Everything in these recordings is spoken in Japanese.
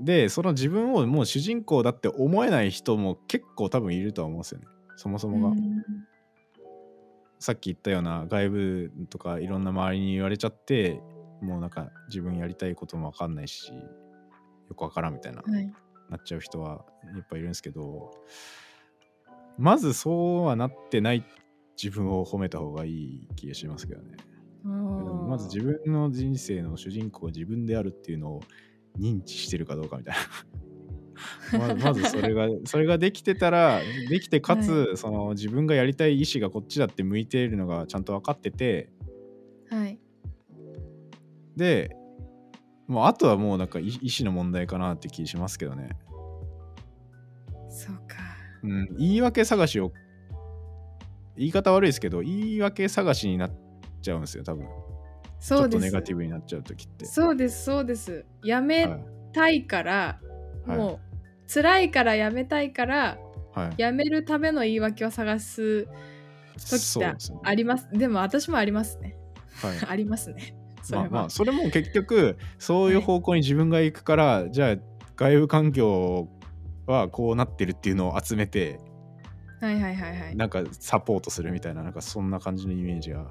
でその自分をもう主人公だって思えない人も結構多分いるとは思うんですよね。そもそもが、うん。さっき言ったような外部とかいろんな周りに言われちゃってもうなんか自分やりたいことも分かんないしよく分からんみたいな、はい。なっちゃう人はいっぱいいるんですけどまずそうはなってない自分を褒めた方がいい気がしますけどね。まず自分の人生の主人公が自分であるっていうのを認知してるかどうかみたいな。ままずそれがそれができてたらできてかつ、その自分がやりたい意思がこっちだって向いているのがちゃんと分かってて。はい。でもうあとはもうなんか意意思の問題かなって気しますけどね、そうか。うん、言い訳探しを言い方悪いですけど言い訳探しになっちゃうんですよ多分ちょっとそうですネガティブになっちゃう時って。そうですそうです。やめはいたいから、はい。もう辛いからやめたいからはい。やめるための言い訳を探す時ってあります。でも私もありますね。はい。ありますね。それは、まあまあそれも結局そういう方向に自分が行くから、じゃあ外部環境はこうなってるっていうのを集めてはいはいはいはい。なんかサポートするみたいななんかそんな感じのイメージが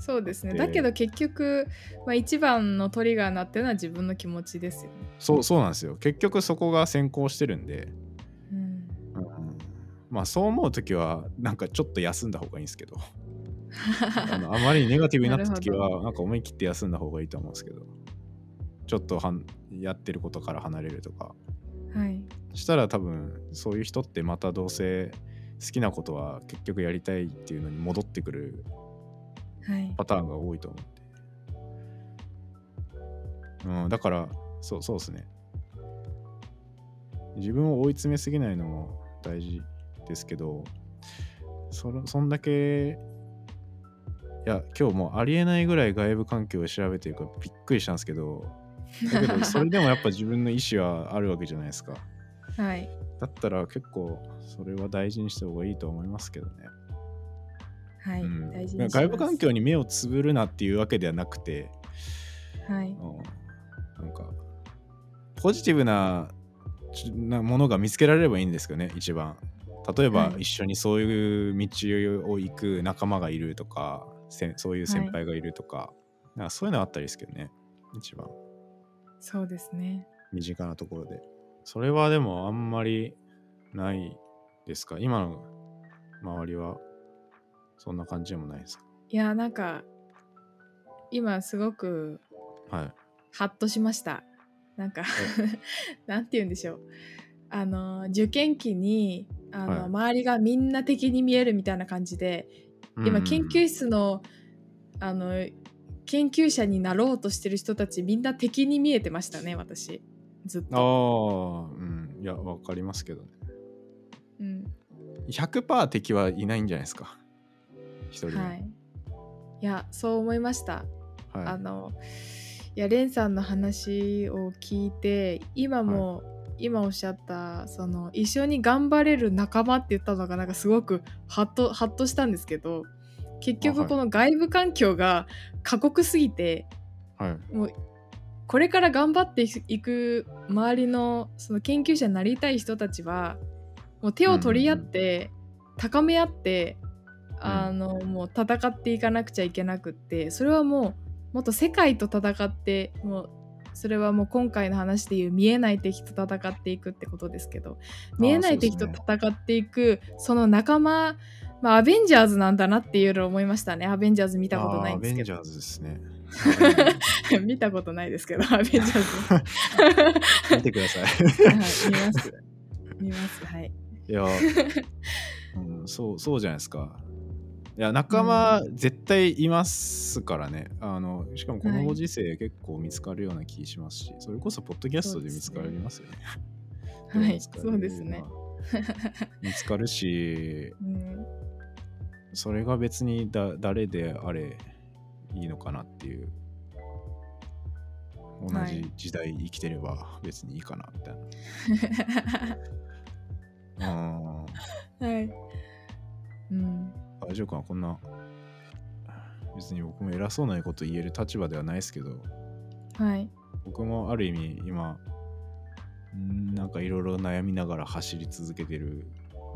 そうですね。でだけど結局、まあ、一番のトリガーになってるのは自分の気持ちですよね、そうそうなんですよ。結局そこが先行してるんで、うん、うん。まあそう思う時はなんかちょっと休んだ方がいいんですけど。あのあまりにネガティブになった時はなんか思い切って休んだ方がいいと思うんですけど。ちょっとはんやってることから離れるとか。はい。したら多分そういう人ってまたどうせ好きなことは結局やりたいっていうのに戻ってくるはいパターンが多いと思って、うん、だからそうそうですね。自分を追い詰めすぎないのも大事ですけどそのそんだけいや今日もうありえないぐらい外部環境を調べてるからびっくりしたんですけどだけど それでもやっぱ自分の意思はあるわけじゃないですか。はい。だったら結構それは大事にした方がいいと思いますけどね。はい、うん。大事外部環境に目をつぶるなっていうわけではなくて、はい。うん。なんかポジティブなちなものが見つけられればいいんですけどね一番。例えばはい。一緒にそういう道を行く仲間がいるとか、せそういう先輩がいるとか,、なんかそういうのあったりですけどね一番。そうですね。身近なところで。それはでもあんまりないですか？今の周りはそんな感じでもないです。かいやなんか今すごくはい。ハッとしました。なんか なんて言うんでしょう。あの受験期にあの、はい。周りがみんな敵に見えるみたいな感じで今研究室のあの研究者になろうとしてる人たちみんな敵に見えてましたね私。ずっあと、あ、うん。いや、わかりますけどね。うん、100%敵はいないんじゃないですか。一人もはい。いやそう思いました。はい。あのいやレンさんの話を聞いて今も、今おっしゃったその一緒に頑張れる仲間って言ったのがなんかすごくハッとハッとしたんですけど結局この外部環境が過酷すぎて、はい。もうこれから頑張っていく周りのその研究者になりたい人たちはもう手を取り合って、高め合ってあの、もう戦っていかなくちゃいけなくってそれはもうもっと世界と戦ってもうそれはもう今回の話でいう見えない敵と戦っていくってことですけど見えない敵と戦っていくその仲間まあアベンジャーズなんだなっていうのを思いましたねアベンジャーズ見たことないんですけどアベンジャーズですね。見たことないですけどアベンジャーズ 見てください。はい、見ます。見ます。はい。いや、うん、そう、そうじゃないですか。いや、仲間絶対いますからね。あの、しかもこのご時世結構見つかるような気しますし、それこそポッドキャストで見つかりますよね。はい、そうですね。見つかるし、うん、それが別にだ誰であれいいのかなっていう同じはい時代生きてれば別にいいかなみたいな。うんはい。うん。大丈夫かなこんな。別に僕も偉そうなこと言える立場ではないですけど。はい。僕もある意味今うんなんかいろいろ悩みながら走り続けてる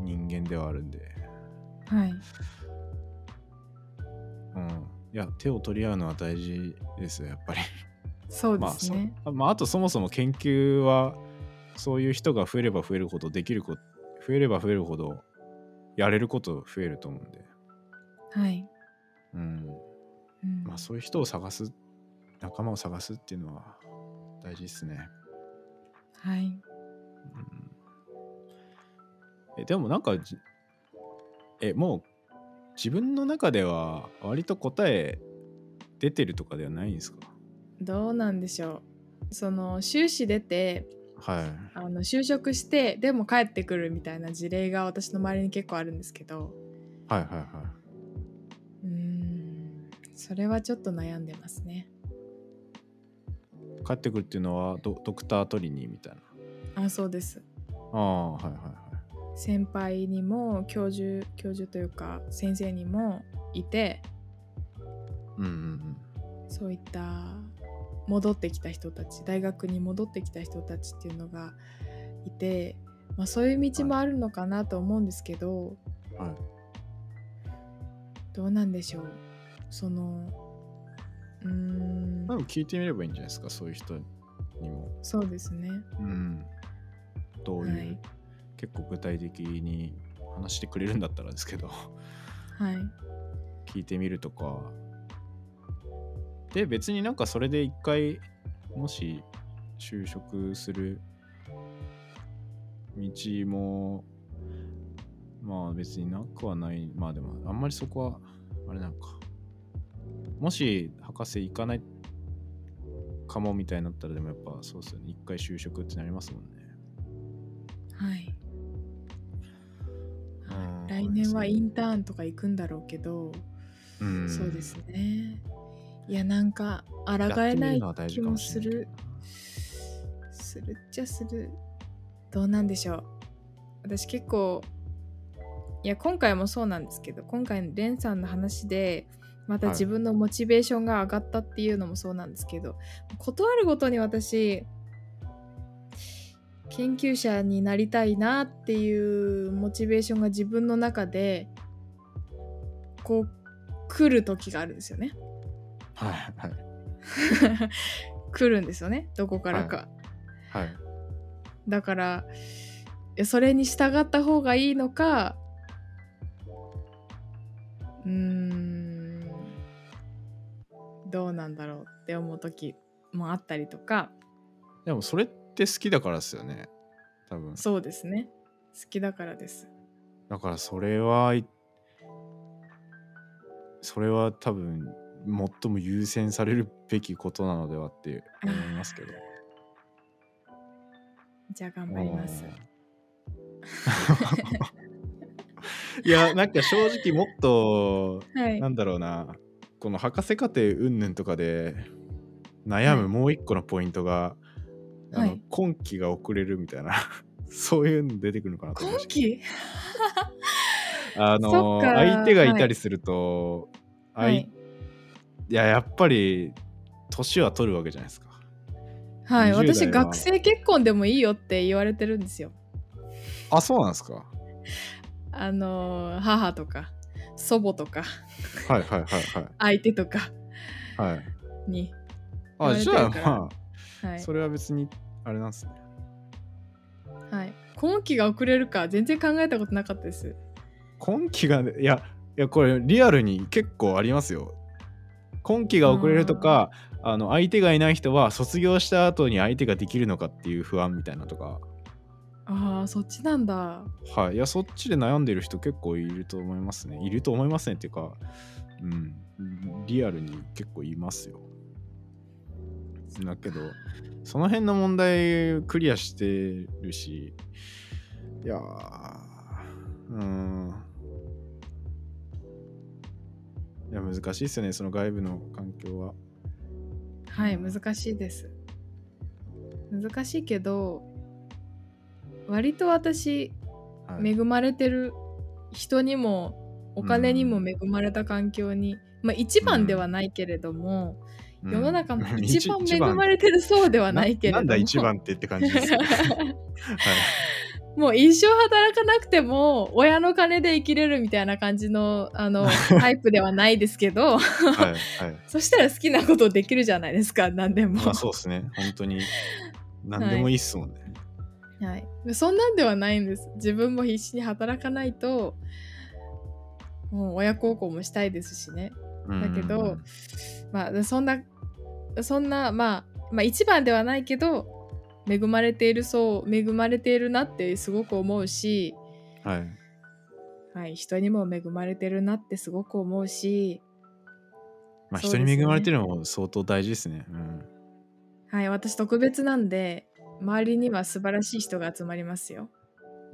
人間ではあるんで、はい。うん、いや手を取り合うのは大事ですよやっぱり。そうですね、まあ、あとそもそも研究はそういう人が増えれば増えるほどできること増えれば増えるほどやれること増えると思うんで、はい、うん。うん。まあ、そういう人を探す仲間を探すっていうのは大事ですね。はい。うん。えでもなんかじえもう自分の中では割と答え出てるとかではないんですか？どうなんでしょう。その修士出てはい。あの就職してでも帰ってくるみたいな事例が私の周りに結構あるんですけど。はいはいはうーんそれはちょっと悩んでますね。い帰ってくるっていうのはドドクター取りにみたいな？あそうです。ああはいはいはい。先輩にも教授教授というか先生にもいてうんうんうん。そういった戻ってきた人たち大学に戻ってきた人たちっていうのがいて、まあ、そういう道もあるのかなと思うんですけど、はい。どうなんでしょうそのうーん。でも聞いてみればいいんじゃないですか？そういう人にも。そうですね。うん。どういう、はい。結構具体的に話してくれるんだったらですけど。はい。聞いてみるとか。で別になんかそれで一回もし就職する道もまあ別になくはない。まあでもあんまりそこはあれなんかもし博士行かないかもみたいになったらでもやっぱそうですよね。一回就職ってなりますもんね。はい。うん来年はインターンとか行くんだろうけど、うん。そうですね。いやなんか抗えない気もする。するっちゃする。どうなんでしょう。私結構いや今回もそうなんですけど今回のレンさんの話でまたはい。自分のモチベーションが上がったっていうのもそうなんですけど、断るごとに私研究者になりたいなっていうモチベーションが自分の中でこう来る時があるんですよね。はいはい。来るんですよね。どこからか。はい。だからそれに従った方がいいのかうーんどうなんだろうって思う時もあったりとかでもそれって好きだからですよね。多分。そうですね。好きだからです。だからそれはいそれは多分最も優先されるべきことなのではって思いますけど。じゃあ頑張ります。いやなんか正直もっとはい。なんだろうなこの博士課程云々とかで悩むもう一個のポイントが、あのはい。今期が遅れるみたいな そういうの出てくるのかなと今期？あの相手がいたりすると、はい。い、ややっぱり年は取るわけじゃないですか。はい、20代は。私学生結婚でもいいよって言われてるんですよ。あそうなんですか。あのー母とか祖母とかはいはいはい相手とかはい。はいに、あじゃあまあ、はい。それは別にあれなんですね。はい、今期が遅れるか全然考えたことなかったです。今期がねいやいやこれリアルに結構ありますよ。今期が遅れるとかあの相手がいない人は卒業した後に相手ができるのかっていう不安みたいなとかああそっちなんだ。はい。いやそっちで悩んでる人結構いると思いますね。いると思いますねっていうかうんリアルに結構いますよ。だけどその辺の問題クリアしてるしいやーうーん。いや難しいですよねその外部の環境は。はい難しいです。難しいけど割と私はい恵まれてる人にもお金にも恵まれた環境に、まあ一番ではないけれども、うん世の中の一一番 恵まれてるそうではないけれどもななんだ一番ってって感じです。はいもう一生働かなくても親の金で生きれるみたいな感じのあの タイプではないですけどはいはい。そしたら好きなことできるじゃないですか何でも、まあそうですね。本当に。何でもいいっすもんね。はい、そんなんではないんです。自分も必死に働かないともう親孝行もしたいですしね。だけど、うん。まあそんなそんな、まあ、まあ一番ではないけど恵まれているそう恵まれているなってすごく思うし、はい。はい、人にも恵まれてるなってすごく思うし、まあ人に恵まれてるのも相当大事ですね。うん。はい、私特別なんで周りには素晴らしい人が集まりますよ。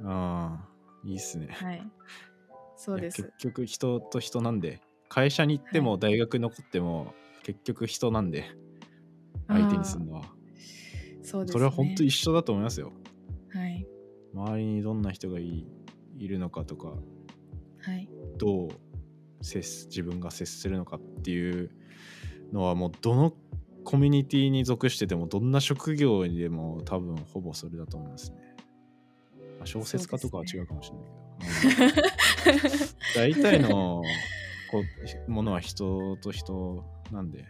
ああ、いいっすね。はい、そうです結。局人と人なんで、会社に行っても大学残っても結局人なんで、相手にするのは。そうです、ね。それは本当一緒だと思いますよ。はい、周りにどんな人がいいるのかとか、はい、どう接す自分が接するのかっていうのはもうどのコミュニティに属しててもどんな職業にでも多分ほぼそれだと思いますね。まあ、小説家とかは違うかもしれないけど。うん大体のこうものは人と人なんで、は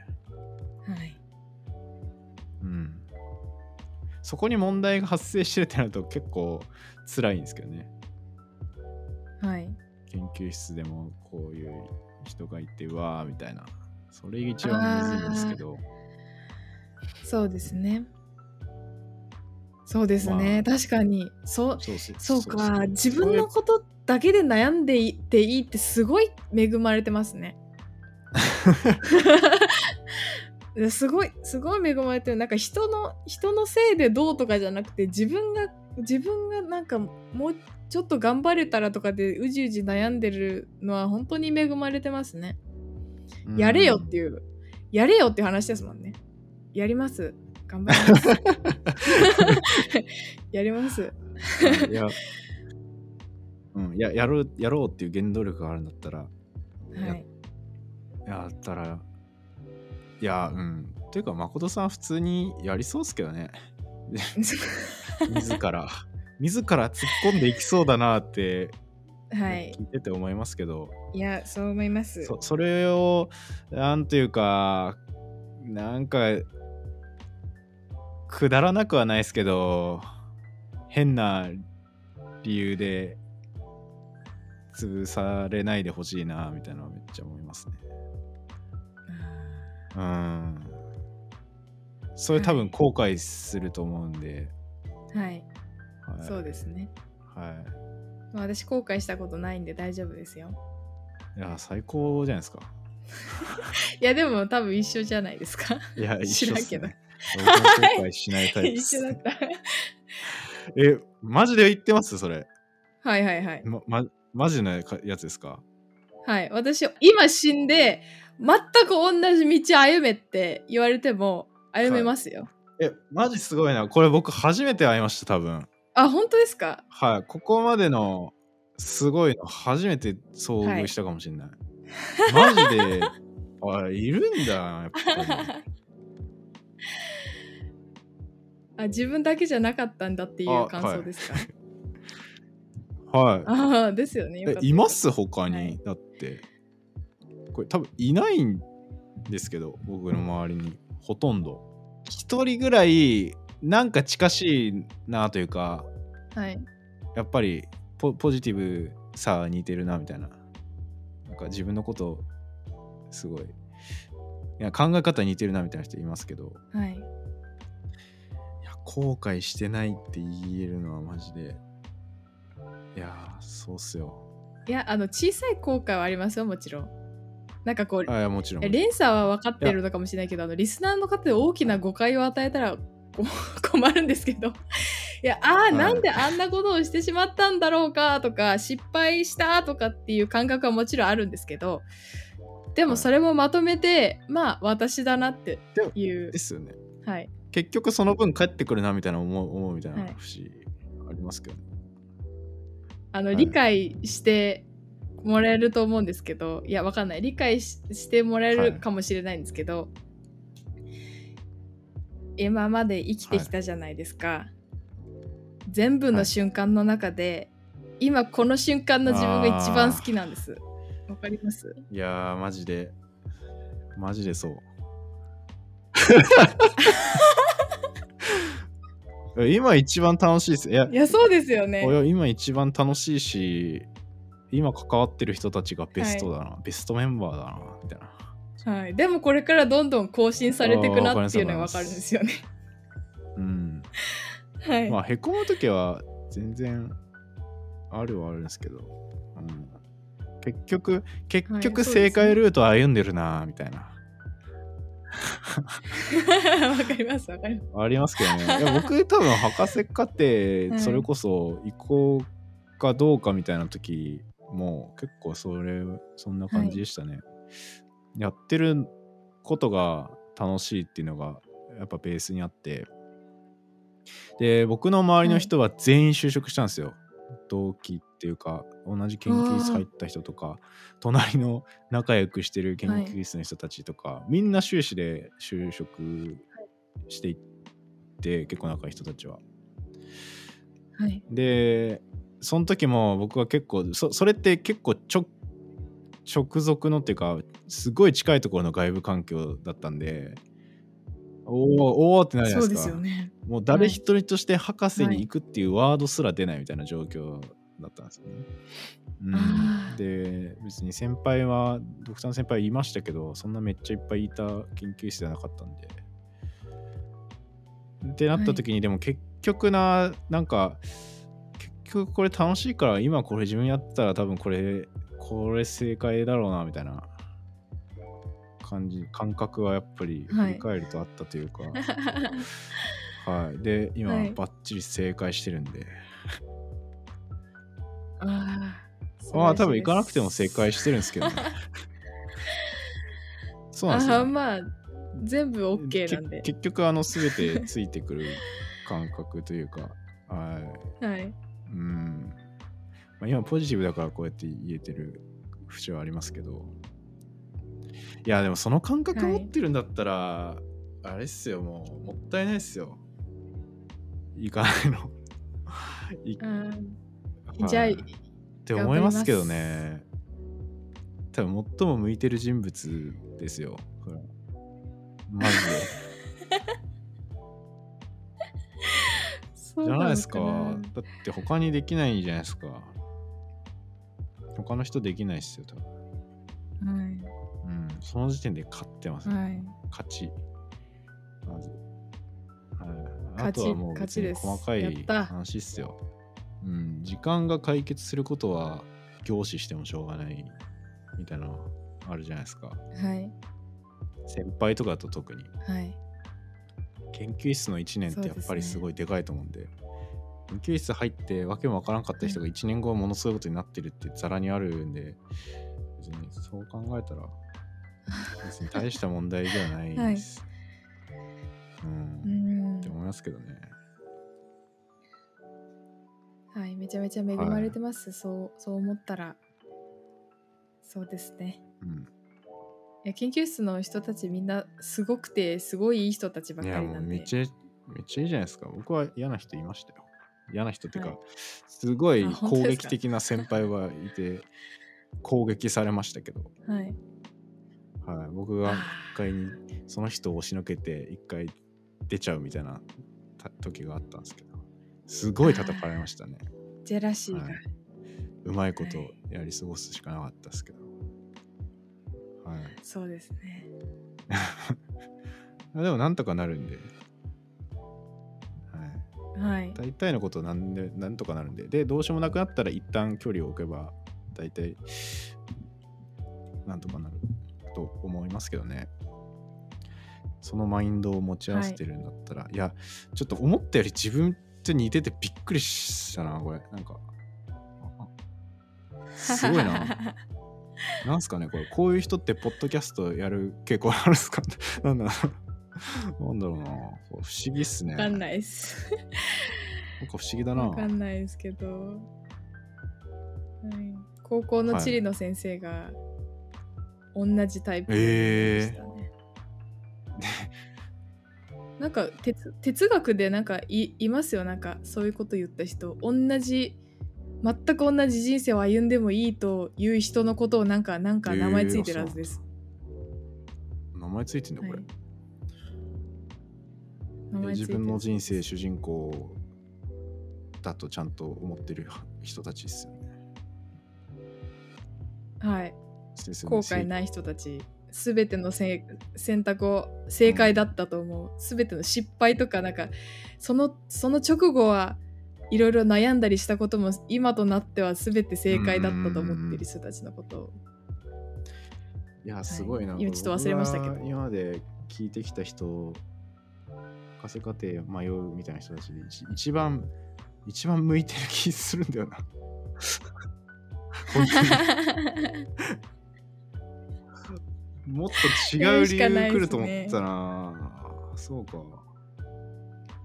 い、うん。そこに問題が発生してるってなると結構辛いんですけどね。はい、研究室でもこういう人がいてうわーみたいなそれが一番むずいんですけどそうですね。そうですね、確かにそうそうか自分のことだけで悩んでいていいってすごい恵まれてますね。すごいすごい恵まれてるなんか人の人のせいでどうとかじゃなくて自分が自分がなんかもうちょっと頑張れたらとかでうじうじ悩んでるのは本当に恵まれてますね。うんやれよっていう、やれよっていう話ですもんね。やります。頑張ります。やります。いや、うん、ややろうやろうっていう原動力があるんだったら、はい。やったらいやうんというか誠さん普通にやりそうっすけどね 自ら自ら突っ込んでいきそうだなってはい。聞いてて思いますけど、いや、そう思います。そそれをなんというかなんかくだらなくはないですけど変な理由で潰されないでほしいなみたいなのはめっちゃ思いますね。うん。それ多分後悔すると思うんで、はい。はい、そうですね。はまあ私後悔したことないんで大丈夫ですよ。いいや最高じゃないですか。いや、でも多分一緒じゃないですか。いや一緒っす知らんね僕も後悔しないタイプで一す緒だった。えマジで言ってます？それはいはいはい。ま、ま、マジのやつですか？はい。私、今死んで、全く同じ道歩めって言われても歩めますよ。え、マジすごいな。これ僕初めて会いました、多分。あ、本当ですか？はい。ここまでのすごいの初めて遭遇したかもしれない。マジで、あ、いるんだ、やっぱり。あ自分だけじゃなかったんだっていう感想ですか？はい。ああですよね。よいます？他に、はい。だって。これ多分いないんですけど僕の周りに。ほとんど。一人ぐらいなんか近しいなというかはい。やっぱりポポジティブさは似てるなみたいな。なんか自分のことすごい。いや考え方似てるなみたいな人いますけど。はい。後悔してないって言えるのはマジでいやーそうっすよいや、あの、小さい後悔はありますよ、もちろん。なんかこう、あもちろんえ連鎖は分かってるのかもしれないけど、あのリスナーの方で大きな誤解を与えたらこ 困るんですけど。いや、ああ、いなんであんなことをしてしまったんだろうかとか、失敗したとかっていう感覚はもちろんあるんですけど、でもそれもまとめて、まあ、私だなっていうで。すよねはい。結局その分帰ってくるなみたいな思う思うみたいなはい。節ありますけど、あの、はい。理解してもらえると思うんですけど、いや、わかんない。理解ししてもらえはい。るかもしれないんですけど、今まで生きてきたじゃないですか、全部の瞬間の中で、今この瞬間の自分が一番好きなんです。わかります？いやー、マジで、マジでそう。今一番楽しいです。いや、いやそうですよね今一番楽しいし、今関わってる人たちがベストだな、ベストメンバーだな、みたいな。はい、でもこれからどんどん更新されていくなっていうのがわかるんですよね。うん。はい。まあ、へこむときは全然あるはあるんですけど、うん、結局、結はい局正解ルート歩んでるな、みたいな。わかりますわかります。ありますけどね。僕多分博士課程、それこそ行こうかどうかみたいな時も結構それ、そんな感じでしたね。やってることが楽しいっていうのがやっぱベースにあって。で、僕の周りの人は全員就職したんですよ。同期っていうか、同じ研究室入った人とか、隣の仲良くしてる研究室の人たちとか、みんな修士で就職していって、結構仲いい人たちは。はい。で、その時も僕は結構、そそれって結構直直属のっていうか、すごい近いところの外部環境だったんで、おーおーってなるじゃないですか。すよね。もう誰一人として博士に行くっていうワードすら出ないみたいな状況だったんですよね。うんで別に先輩はドクターの先輩いましたけどそんなめっちゃいっぱいいた研究室じゃなかったんで。ってなった時に、でも結局ななんか結局これ楽しいから今これ自分やったら多分これこれ正解だろうなみたいな感じ感覚はやっぱり振り返るとあったというか。はい。で、今、はいバッチリ正解してるんで。ああ。まあ、多分行かなくても正解してるんですけどね。そうなんですよ、ああまあ全部 OK なんでけ。結局、あの、すべてついてくる感覚というか、はい。はい。うん。まあ、今、ポジティブだからこうやって言えてる節はありますけど。いや、でもその感覚はい持ってるんだったら、あれっすよ、もう、もったいないっすよ。行かないの。いうんじゃあ、はいって思いますけどね。多分最も向いてる人物ですよ。マジで。じゃないですか。なだって他にできないじゃないですか。他の人できないっすよ、多分。はい。うん。その時点で勝ってます、はい。勝ち。まず。はい、あとはもう別に細かい話っすよ。うん。時間が解決することは凝視してもしょうがないみたいなのあるじゃないですか。はい。先輩とかだと特に。はい。研究室の1年ってやっぱりすごいでかいと思うんで研究室入ってわけもわからんかった人が1年後はものすごいことになってるってざらにあるんで別にそう考えたら別に大した問題ではないです、う うんんって。思いますけどねはい。めちゃめちゃ恵まれてます。そう、そう思ったら。そうですね。うん。いや研究室の人たちみんなすごくてすごいいい人たちばっかりなんで。もうめっちゃめっちゃいいじゃないですか。僕は嫌な人いましたよ。嫌な人っていうか、はい。すごい攻撃的な先輩はいて 攻撃されましたけど。はい。はい、僕が一回にその人を押しのけて一回出ちゃうみたいなた時があったんですけどすごい叩かれましたね。ジェラシーが、はい。うまいことやり過ごすしかなかったですけど。はい。そうですね。でもなんとかなるんで、はい、はい。大体のことなんでなんとかなるんで。でどうしようもなくなったら一旦距離を置けば大体なんとかなると思いますけどね。そのマインドを持ち合わせてるんだったら、い、やちょっと思ったより自分と似ててびっくりしたなこれ。なんかあすごいな。なんすかねこれ。こういう人ってポッドキャストやる傾向あるんですか？なんだろう。なんだろうな。不思議っすね。わかんないです。なんか不思議だな。わかんないですけど、はい、高校の地理の先生が同じタイプでした。ね、なんか哲哲学でなんかいいますよ。なんかそういうこと言った人。同じ全く同じ人生を歩んでもいいという人のことをなんかなんか名前ついてるはずです、名前ついてんだこれ、はい。自分の人生主人公だとちゃんと思ってる人たちですよね。はい。後悔ない人たちすべてのせ選択を正解だったと思う。すべての失敗とかなんかそのその直後はいろいろ悩んだりしたことも今となってはすべて正解だったと思っている人たちのことを。いや、すごいな。今ちょっと忘れましたけど。今まで聞いてきた人、博士課程迷うみたいな人たちで一一番、一番向いてる気するんだよな。本当にもっと違う理由来ると思ったな。そうか。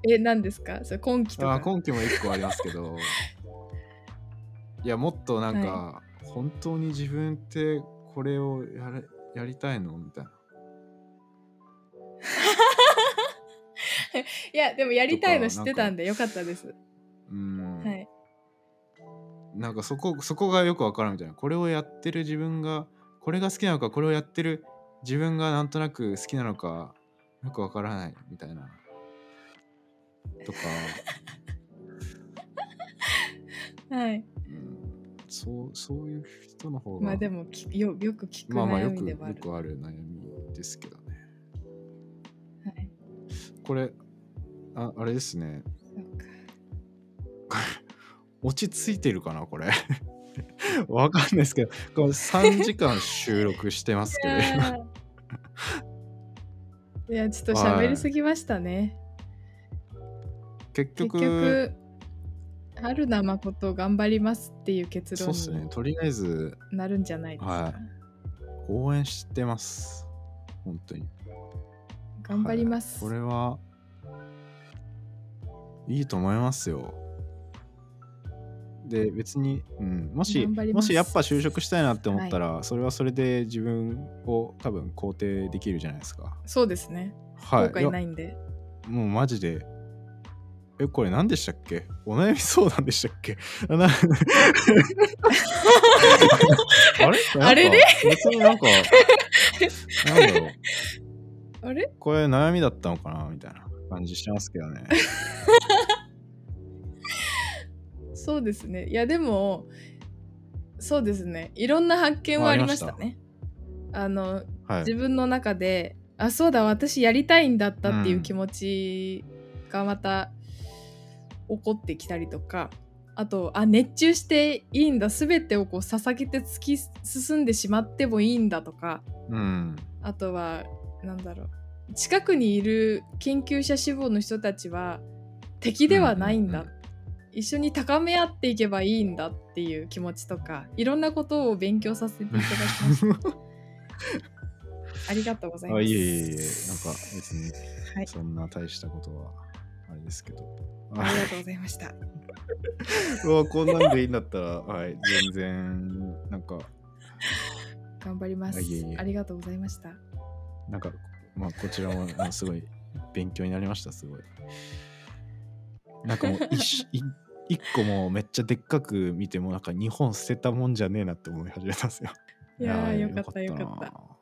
え何ですか？それ今期とあか根拠も一個ありますけど。いや、もっとなんか、本当に自分ってこれをやれやりたいの？みたいな。いやでもやりたいの知ってたんでよかったですうん。はいなんかそこそこがよくわからんみたいなこれをやってる自分がこれが好きなのかこれをやってる自分がなんとなく好きなのかよくわからないみたいな。とか、はい。うん、そうそういう人の方が。まあでもきよよく聞くまあまあよくよ悩みではある、くある悩みですけどね。はい、これああれですね。落ち着いてるかなこれ わかんないですけどこれ3時間収録してますけど 今。いやちょっと喋りすぎましたね、結結局局春名誠頑張りますっていう結論そうっすね。にとりあえずなるんじゃないですか、はい。応援してます。本当に。頑張ります、はい。これはいいと思いますよで別に、うん、もしもしやっぱ就職したいなって思ったら、それはそれで自分を多分肯定できるじゃないですか。そうですね。はい。後悔ないいんで、やもうマジで。えこれ何でしたっけ？お悩み相談でしたっけ？あれ？あれ？れなんか別になんかなんだろう。あれ？これ悩みだったのかな？みたいな感じしてますけどね。そうですね。いやでもそうですね。いろんな発見はありましたね。あのはい。自分の中であそうだ私やりたいんだったっていううん気持ちがまた起こってきたりとか、あとあ熱中していいんだ全てをこう捧げて突き進んでしまってもいいんだとかうん。あとはなんだろう。近くにいる研究者志望の人たちは敵ではないんだ、うんうん一緒に高め合っていけばいいんだっていう気持ちとかいろんなことを勉強させていただきました ありがとうございますあ、いえいえいえ、なんか別にはいそんな大したことはあれですけど。ありがとうございました。うわ、こんなんでいいんだったら、はい、全然、なんか、頑張ります。あいえいえありがとうございました。なんか、まあ、こちらもすごい勉強になりました、すごい。なんかもう一一個もうめっちゃでっかく見ても、なんか日本捨てたもんじゃねえなって思い始めたんですよ。いやーはいよかったよかったな